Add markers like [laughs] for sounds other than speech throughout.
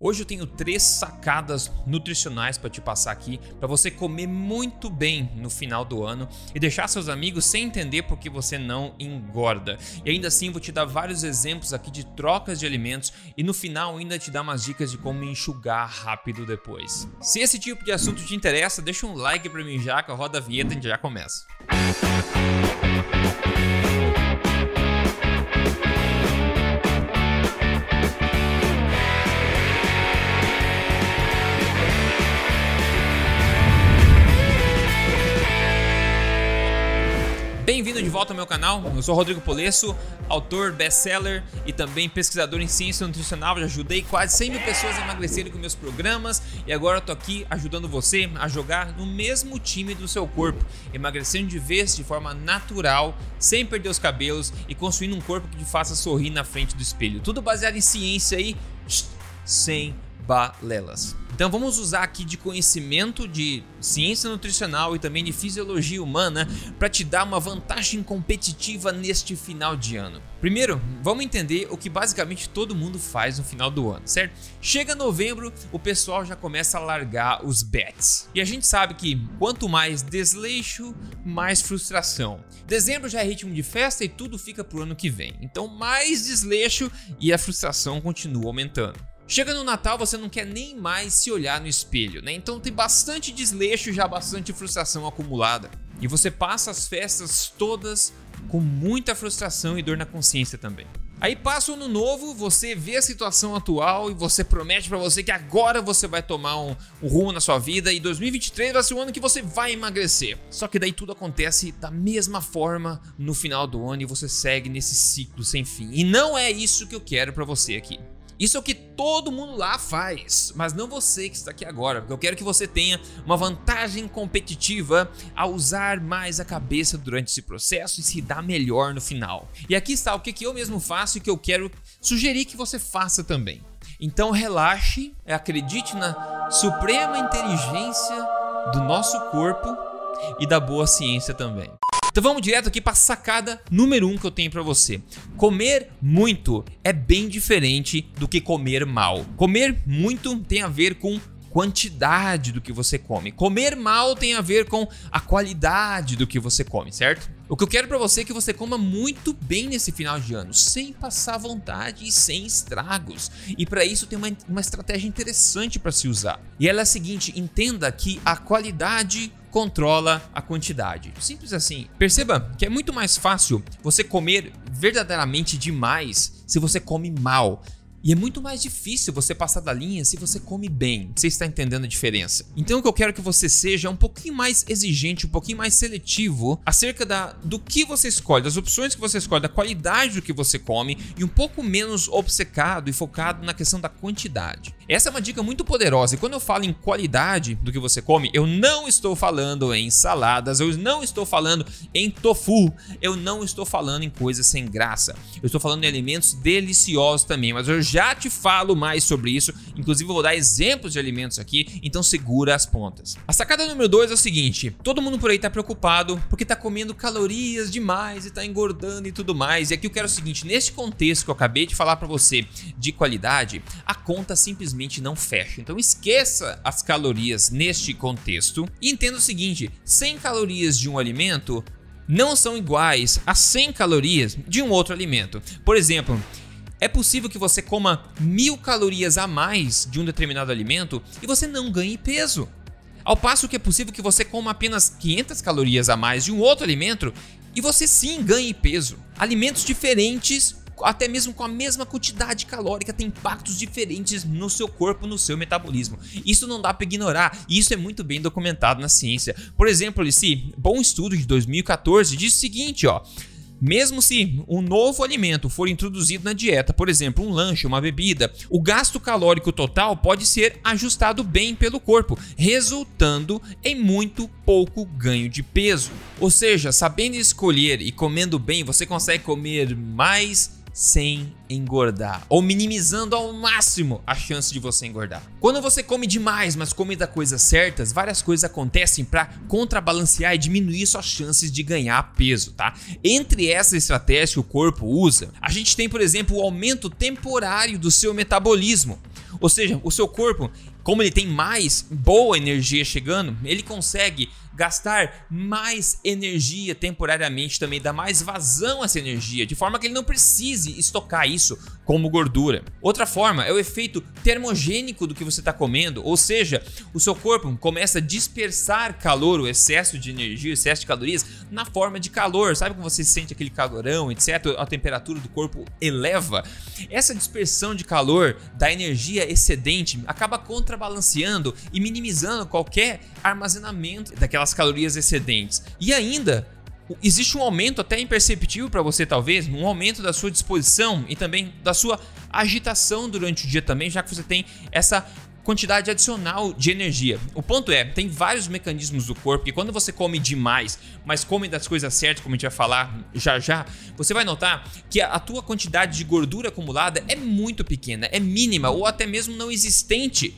Hoje eu tenho três sacadas nutricionais para te passar aqui para você comer muito bem no final do ano e deixar seus amigos sem entender por que você não engorda. E ainda assim vou te dar vários exemplos aqui de trocas de alimentos e no final ainda te dar umas dicas de como enxugar rápido depois. Se esse tipo de assunto te interessa, deixa um like para mim já que a roda a vinheta e a gente já começa. Música volta ao meu canal. Eu sou Rodrigo Polesso, autor, best-seller e também pesquisador em ciência nutricional. Já ajudei quase 100 mil pessoas a emagrecerem com meus programas e agora eu tô aqui ajudando você a jogar no mesmo time do seu corpo, emagrecendo de vez de forma natural, sem perder os cabelos e construindo um corpo que te faça sorrir na frente do espelho. Tudo baseado em ciência aí, sem balelas. Então vamos usar aqui de conhecimento de ciência nutricional e também de fisiologia humana para te dar uma vantagem competitiva neste final de ano. Primeiro, vamos entender o que basicamente todo mundo faz no final do ano, certo? Chega novembro, o pessoal já começa a largar os bets. E a gente sabe que quanto mais desleixo, mais frustração. Dezembro já é ritmo de festa e tudo fica pro ano que vem. Então, mais desleixo e a frustração continua aumentando. Chega no Natal, você não quer nem mais se olhar no espelho, né? Então tem bastante desleixo, já bastante frustração acumulada. E você passa as festas todas com muita frustração e dor na consciência também. Aí passa o ano novo, você vê a situação atual e você promete para você que agora você vai tomar um, um, rumo na sua vida e 2023 vai ser o ano que você vai emagrecer. Só que daí tudo acontece da mesma forma no final do ano e você segue nesse ciclo sem fim. E não é isso que eu quero para você aqui. Isso é o que todo mundo lá faz, mas não você que está aqui agora, porque eu quero que você tenha uma vantagem competitiva a usar mais a cabeça durante esse processo e se dar melhor no final. E aqui está o que eu mesmo faço e que eu quero sugerir que você faça também. Então relaxe, acredite na suprema inteligência do nosso corpo e da boa ciência também. Então vamos direto aqui para sacada número um que eu tenho para você. Comer muito é bem diferente do que comer mal. Comer muito tem a ver com quantidade do que você come. Comer mal tem a ver com a qualidade do que você come, certo? O que eu quero para você é que você coma muito bem nesse final de ano, sem passar vontade e sem estragos. E para isso tem uma, uma estratégia interessante para se usar. E ela é a seguinte: entenda que a qualidade controla a quantidade. Simples assim. Perceba que é muito mais fácil você comer verdadeiramente demais se você come mal. E é muito mais difícil você passar da linha se você come bem. Você está entendendo a diferença? Então o que eu quero que você seja é um pouquinho mais exigente, um pouquinho mais seletivo acerca da, do que você escolhe, das opções que você escolhe, da qualidade do que você come e um pouco menos obcecado e focado na questão da quantidade. Essa é uma dica muito poderosa e quando eu falo em qualidade do que você come, eu não estou falando em saladas, eu não estou falando em tofu, eu não estou falando em coisas sem graça. Eu estou falando em alimentos deliciosos também, mas eu já te falo mais sobre isso, inclusive vou dar exemplos de alimentos aqui, então segura as pontas. A sacada número 2 é o seguinte: todo mundo por aí tá preocupado porque tá comendo calorias demais e tá engordando e tudo mais. E aqui eu quero o seguinte, neste contexto que eu acabei de falar para você de qualidade, a conta simplesmente não fecha. Então esqueça as calorias neste contexto e entenda o seguinte: 100 calorias de um alimento não são iguais a 100 calorias de um outro alimento. Por exemplo, é possível que você coma mil calorias a mais de um determinado alimento e você não ganhe peso. Ao passo que é possível que você coma apenas 500 calorias a mais de um outro alimento e você sim ganhe peso. Alimentos diferentes, até mesmo com a mesma quantidade calórica, têm impactos diferentes no seu corpo, no seu metabolismo. Isso não dá para ignorar e isso é muito bem documentado na ciência. Por exemplo, esse bom estudo de 2014 diz o seguinte, ó. Mesmo se um novo alimento for introduzido na dieta, por exemplo, um lanche, uma bebida, o gasto calórico total pode ser ajustado bem pelo corpo, resultando em muito pouco ganho de peso. Ou seja, sabendo escolher e comendo bem, você consegue comer mais sem engordar ou minimizando ao máximo a chance de você engordar. Quando você come demais, mas come da coisas certas, várias coisas acontecem para contrabalancear e diminuir suas chances de ganhar peso, tá? Entre essas estratégias que o corpo usa, a gente tem, por exemplo, o aumento temporário do seu metabolismo. Ou seja, o seu corpo, como ele tem mais boa energia chegando, ele consegue gastar mais energia temporariamente também, dar mais vazão a essa energia, de forma que ele não precise estocar isso como gordura. Outra forma é o efeito termogênico do que você está comendo, ou seja, o seu corpo começa a dispersar calor, o excesso de energia, o excesso de calorias, na forma de calor. Sabe como você sente aquele calorão, etc? A temperatura do corpo eleva. Essa dispersão de calor da energia excedente acaba contrabalanceando e minimizando qualquer armazenamento daquelas calorias excedentes. E ainda existe um aumento até imperceptível para você talvez, um aumento da sua disposição e também da sua agitação durante o dia também, já que você tem essa quantidade adicional de energia. O ponto é, tem vários mecanismos do corpo que quando você come demais, mas come das coisas certas, como a gente vai falar já já, você vai notar que a tua quantidade de gordura acumulada é muito pequena, é mínima ou até mesmo não existente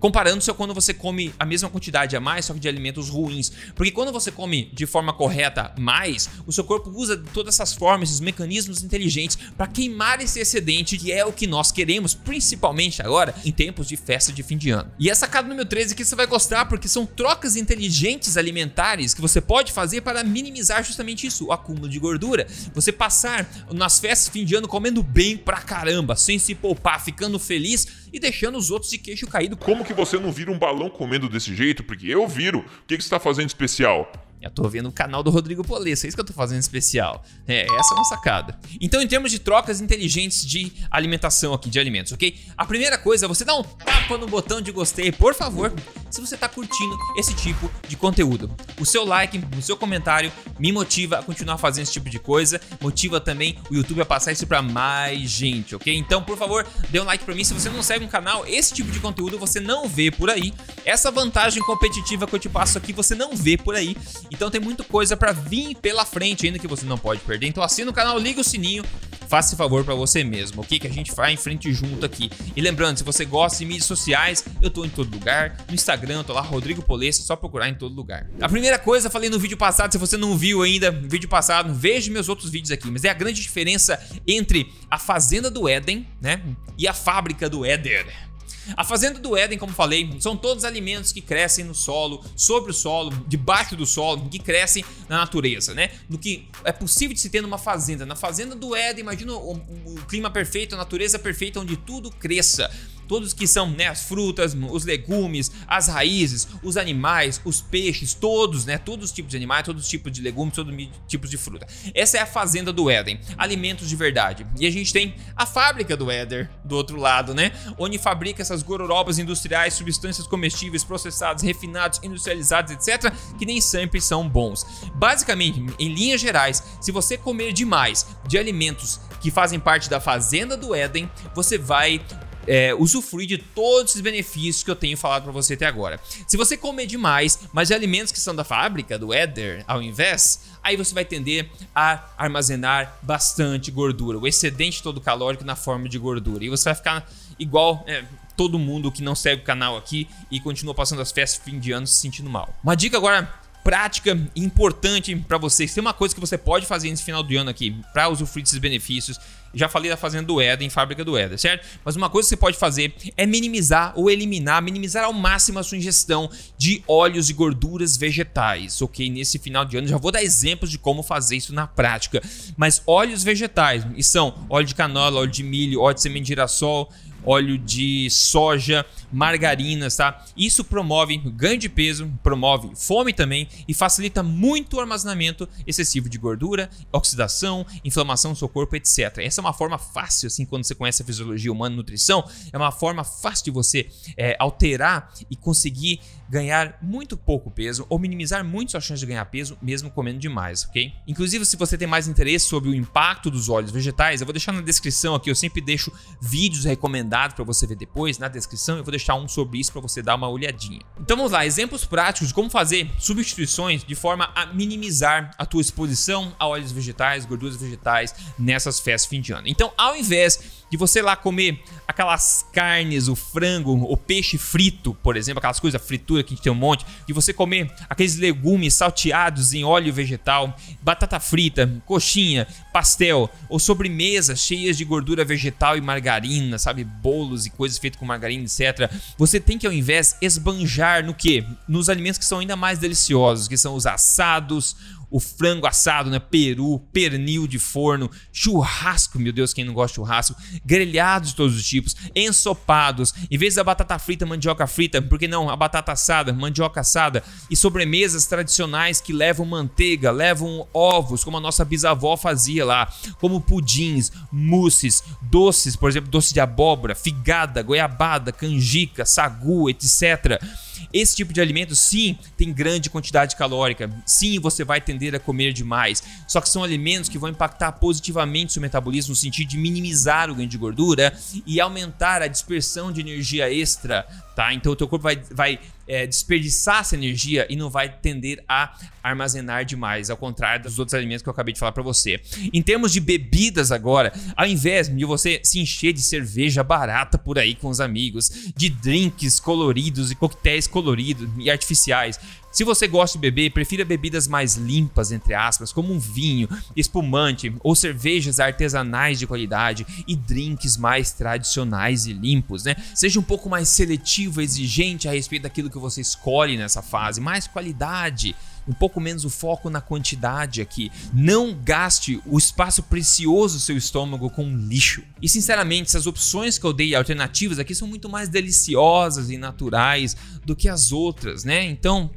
Comparando-se quando você come a mesma quantidade a mais, só que de alimentos ruins. Porque quando você come de forma correta mais, o seu corpo usa todas essas formas, esses mecanismos inteligentes para queimar esse excedente, que é o que nós queremos, principalmente agora em tempos de festa de fim de ano. E essa sacada número 13 que você vai gostar, porque são trocas inteligentes alimentares que você pode fazer para minimizar justamente isso, o acúmulo de gordura. Você passar nas festas de fim de ano comendo bem pra caramba, sem se poupar, ficando feliz e deixando os outros de queixo caído. Como que você não vira um balão comendo desse jeito? Porque eu viro. O que, que você está fazendo especial? Eu tô vendo o canal do Rodrigo Polessa, é isso que eu tô fazendo especial. É, essa é uma sacada. Então, em termos de trocas inteligentes de alimentação aqui, de alimentos, ok? A primeira coisa é você dar um tapa no botão de gostei, por favor, se você tá curtindo esse tipo de conteúdo. O seu like, o seu comentário me motiva a continuar fazendo esse tipo de coisa, motiva também o YouTube a passar isso para mais gente, ok? Então, por favor, dê um like para mim. Se você não segue um canal, esse tipo de conteúdo você não vê por aí. Essa vantagem competitiva que eu te passo aqui você não vê por aí. Então tem muita coisa para vir pela frente ainda que você não pode perder. Então assina o canal, liga o sininho, faça esse favor para você mesmo, ok? Que a gente vai em frente junto aqui. E lembrando, se você gosta de mídias sociais, eu tô em todo lugar. No Instagram, eu tô lá, Rodrigo Polesse, só procurar em todo lugar. A primeira coisa, falei no vídeo passado, se você não viu ainda, vídeo passado, veja meus outros vídeos aqui. Mas é a grande diferença entre a Fazenda do Éden, né? E a Fábrica do Éder. A fazenda do Éden, como falei, são todos alimentos que crescem no solo, sobre o solo, debaixo do solo, que crescem na natureza, né? No que é possível de se ter numa fazenda. Na fazenda do Éden, imagina o, o clima perfeito, a natureza perfeita, onde tudo cresça todos que são né, as frutas, os legumes, as raízes, os animais, os peixes, todos, né, todos os tipos de animais, todos os tipos de legumes, todos os tipos de fruta. Essa é a fazenda do Éden, alimentos de verdade. E a gente tem a fábrica do Éder do outro lado, né, onde fabrica essas gororobas industriais, substâncias comestíveis, processados, refinados, industrializados, etc, que nem sempre são bons. Basicamente, em linhas gerais, se você comer demais de alimentos que fazem parte da fazenda do Éden, você vai é, usufruir de todos esses benefícios que eu tenho falado para você até agora. Se você comer demais, mas de alimentos que são da fábrica, do Éder, ao invés, aí você vai tender a armazenar bastante gordura, o excedente todo calórico na forma de gordura. E você vai ficar igual é, todo mundo que não segue o canal aqui e continua passando as festas fim de ano se sentindo mal. Uma dica agora prática importante para vocês. Tem uma coisa que você pode fazer nesse final de ano aqui para usufruir desses benefícios. Já falei da fazenda do Éden, fábrica do Éden, certo? Mas uma coisa que você pode fazer é minimizar ou eliminar, minimizar ao máximo a sua ingestão de óleos e gorduras vegetais, ok? Nesse final de ano já vou dar exemplos de como fazer isso na prática. Mas óleos vegetais, e são óleo de canola, óleo de milho, óleo de semente de girassol, óleo de soja, margarinas, tá? Isso promove ganho de peso, promove fome também e facilita muito o armazenamento excessivo de gordura, oxidação, inflamação no seu corpo, etc. Essa é uma forma fácil, assim, quando você conhece a fisiologia humana e nutrição, é uma forma fácil de você é, alterar e conseguir ganhar muito pouco peso ou minimizar muito suas chances de ganhar peso mesmo comendo demais, ok? Inclusive, se você tem mais interesse sobre o impacto dos óleos vegetais, eu vou deixar na descrição aqui, eu sempre deixo vídeos recomendados para você ver depois na descrição, eu vou deixar um sobre isso para você dar uma olhadinha. Então vamos lá, exemplos práticos de como fazer substituições de forma a minimizar a tua exposição a óleos vegetais, gorduras vegetais nessas festas fim de ano. Então, ao invés de você lá comer aquelas carnes, o frango, o peixe frito, por exemplo, aquelas coisas fritura que a gente tem um monte, de você comer aqueles legumes salteados em óleo vegetal, batata frita, coxinha, pastel ou sobremesas cheias de gordura vegetal e margarina, sabe, bolos e coisas feitas com margarina, etc. Você tem que ao invés esbanjar no que? Nos alimentos que são ainda mais deliciosos, que são os assados, o frango assado, né? Peru, pernil de forno, churrasco, meu Deus, quem não gosta de churrasco, grelhados de todos os tipos, ensopados, em vez da batata frita, mandioca frita, por que não a batata assada, mandioca assada e sobremesas tradicionais que levam manteiga, levam ovos, como a nossa bisavó fazia como pudins, mousses, doces, por exemplo, doce de abóbora, figada, goiabada, canjica, sagu, etc. Esse tipo de alimento, sim, tem grande quantidade calórica. Sim, você vai tender a comer demais. Só que são alimentos que vão impactar positivamente seu metabolismo no sentido de minimizar o ganho de gordura e aumentar a dispersão de energia extra tá? Então o teu corpo vai, vai é, desperdiçar essa energia e não vai tender a armazenar demais, ao contrário dos outros alimentos que eu acabei de falar para você. Em termos de bebidas agora, ao invés de você se encher de cerveja barata por aí com os amigos, de drinks coloridos e coquetéis coloridos e artificiais, se você gosta de beber, prefira bebidas mais limpas, entre aspas, como um vinho, espumante ou cervejas artesanais de qualidade e drinks mais tradicionais e limpos, né? Seja um pouco mais seletivo, exigente a respeito daquilo que você escolhe nessa fase, mais qualidade um pouco menos o foco na quantidade aqui. Não gaste o espaço precioso do seu estômago com lixo. E sinceramente, essas opções que eu dei alternativas aqui são muito mais deliciosas e naturais do que as outras, né? Então,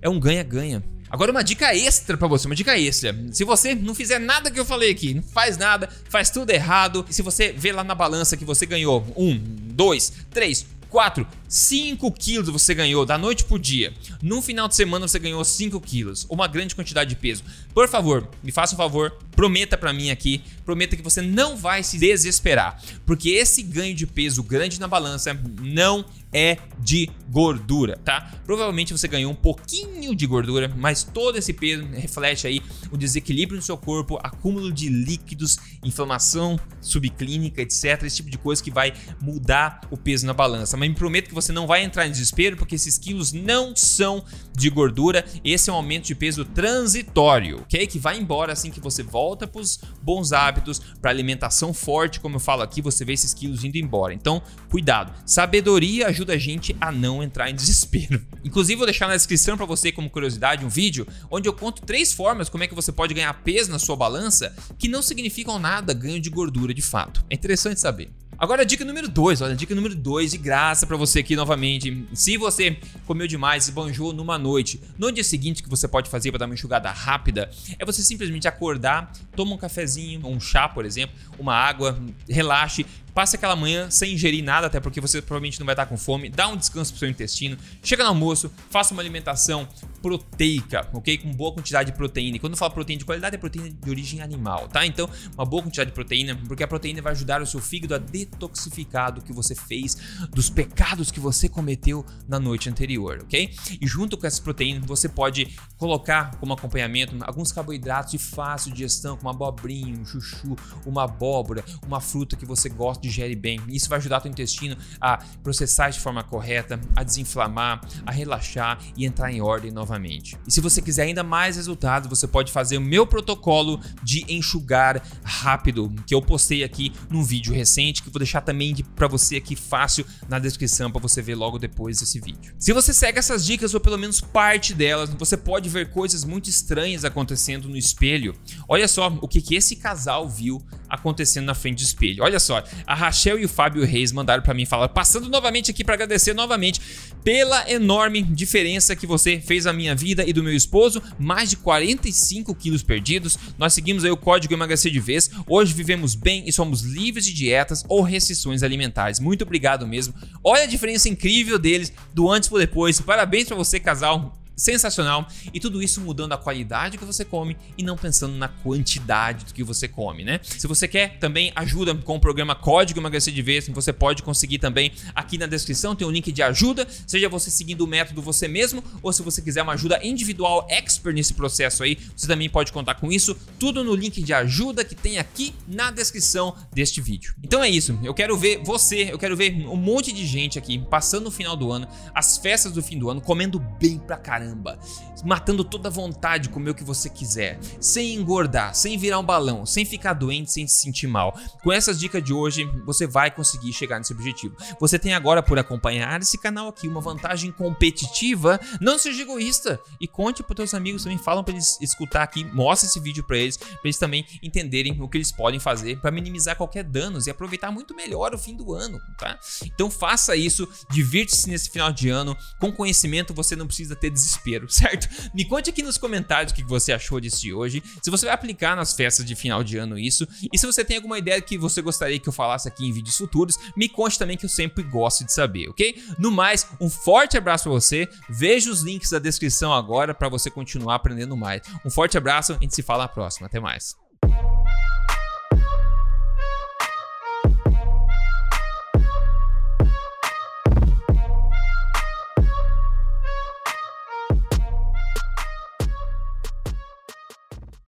é um ganha-ganha. Agora uma dica extra para você, uma dica extra. Se você não fizer nada que eu falei aqui, não faz nada, faz tudo errado, e se você vê lá na balança que você ganhou um, dois, três, 4, 5 quilos você ganhou da noite pro dia. No final de semana você ganhou 5 quilos, uma grande quantidade de peso. Por favor, me faça um favor, prometa para mim aqui, prometa que você não vai se desesperar, porque esse ganho de peso grande na balança não é de gordura, tá? Provavelmente você ganhou um pouquinho de gordura, mas todo esse peso reflete aí o desequilíbrio no seu corpo, acúmulo de líquidos, inflamação subclínica, etc. Esse tipo de coisa que vai mudar o peso na balança. Mas me prometo que você não vai entrar em desespero, porque esses quilos não são de gordura. Esse é um aumento de peso transitório, ok? Que vai embora assim que você volta para os bons hábitos, para alimentação forte, como eu falo aqui, você vê esses quilos indo embora. Então, cuidado. Sabedoria ajuda a gente a não entrar em desespero. [laughs] Inclusive, vou deixar na descrição para você, como curiosidade, um vídeo onde eu conto três formas como é que você pode ganhar peso na sua balança que não significam nada ganho de gordura de fato. É interessante saber. Agora, dica número 2, olha, dica número 2 de graça para você aqui novamente. Se você comeu demais e banjou numa noite, no dia seguinte que você pode fazer para dar uma enxugada rápida, é você simplesmente acordar, toma um cafezinho, um chá, por exemplo, uma água, relaxe, passe aquela manhã sem ingerir nada, até porque você provavelmente não vai estar com fome, dá um descanso pro seu intestino, chega no almoço, faça uma alimentação proteica, ok? Com boa quantidade de proteína. E quando eu falo proteína de qualidade, é proteína de origem animal, tá? Então, uma boa quantidade de proteína, porque a proteína vai ajudar o seu fígado a detoxificar do que você fez, dos pecados que você cometeu na noite anterior, ok? E junto com essa proteína, você pode colocar como acompanhamento alguns carboidratos de fácil digestão, como abobrinha, um chuchu, uma abóbora, uma fruta que você gosta, digere bem. Isso vai ajudar o intestino a processar de forma correta, a desinflamar, a relaxar e entrar em ordem novamente. E se você quiser ainda mais resultados, você pode fazer o meu protocolo de enxugar rápido, que eu postei aqui num vídeo recente, que vou deixar também para você aqui fácil na descrição para você ver logo depois desse vídeo. Se você segue essas dicas ou pelo menos parte delas, você pode ver coisas muito estranhas acontecendo no espelho. Olha só o que, que esse casal viu acontecendo na frente do espelho. Olha só, a Rachel e o Fábio Reis mandaram para mim falar, passando novamente aqui para agradecer novamente pela enorme diferença que você fez a minha vida e do meu esposo, mais de 45 quilos perdidos. Nós seguimos aí o código emagrecer de vez. Hoje vivemos bem e somos livres de dietas ou restrições alimentares. Muito obrigado mesmo. Olha a diferença incrível deles do antes por depois. Parabéns para você, casal. Sensacional. E tudo isso mudando a qualidade que você come e não pensando na quantidade do que você come, né? Se você quer também ajuda com o programa Código Emagrecer de Vez, você pode conseguir também aqui na descrição, tem um link de ajuda, seja você seguindo o método você mesmo ou se você quiser uma ajuda individual expert nesse processo aí, você também pode contar com isso, tudo no link de ajuda que tem aqui na descrição deste vídeo. Então é isso, eu quero ver você, eu quero ver um monte de gente aqui passando o final do ano, as festas do fim do ano, comendo bem pra caramba, matando toda a vontade de comer o que você quiser, sem engordar, sem virar um balão, sem ficar doente, sem se sentir mal. Com essas dicas de hoje, você vai conseguir chegar nesse objetivo. Você tem agora por acompanhar esse canal aqui uma vantagem competitiva. Não seja egoísta e conte para teus amigos também, falam para eles escutar aqui, mostre esse vídeo para eles, para eles também entenderem o que eles podem fazer para minimizar qualquer danos e aproveitar muito melhor o fim do ano, tá? Então faça isso, divirte-se nesse final de ano. Com conhecimento você não precisa ter desespero, [laughs] certo? Me conte aqui nos comentários o que você achou disso de hoje, se você vai aplicar nas festas de final de ano isso, e se você tem alguma ideia que você gostaria que eu falasse aqui em vídeos futuros, me conte também que eu sempre gosto de saber, ok? No mais, um forte abraço para você, veja os links da descrição agora para você continuar aprendendo mais. Um forte abraço, a gente se fala na próxima, até mais.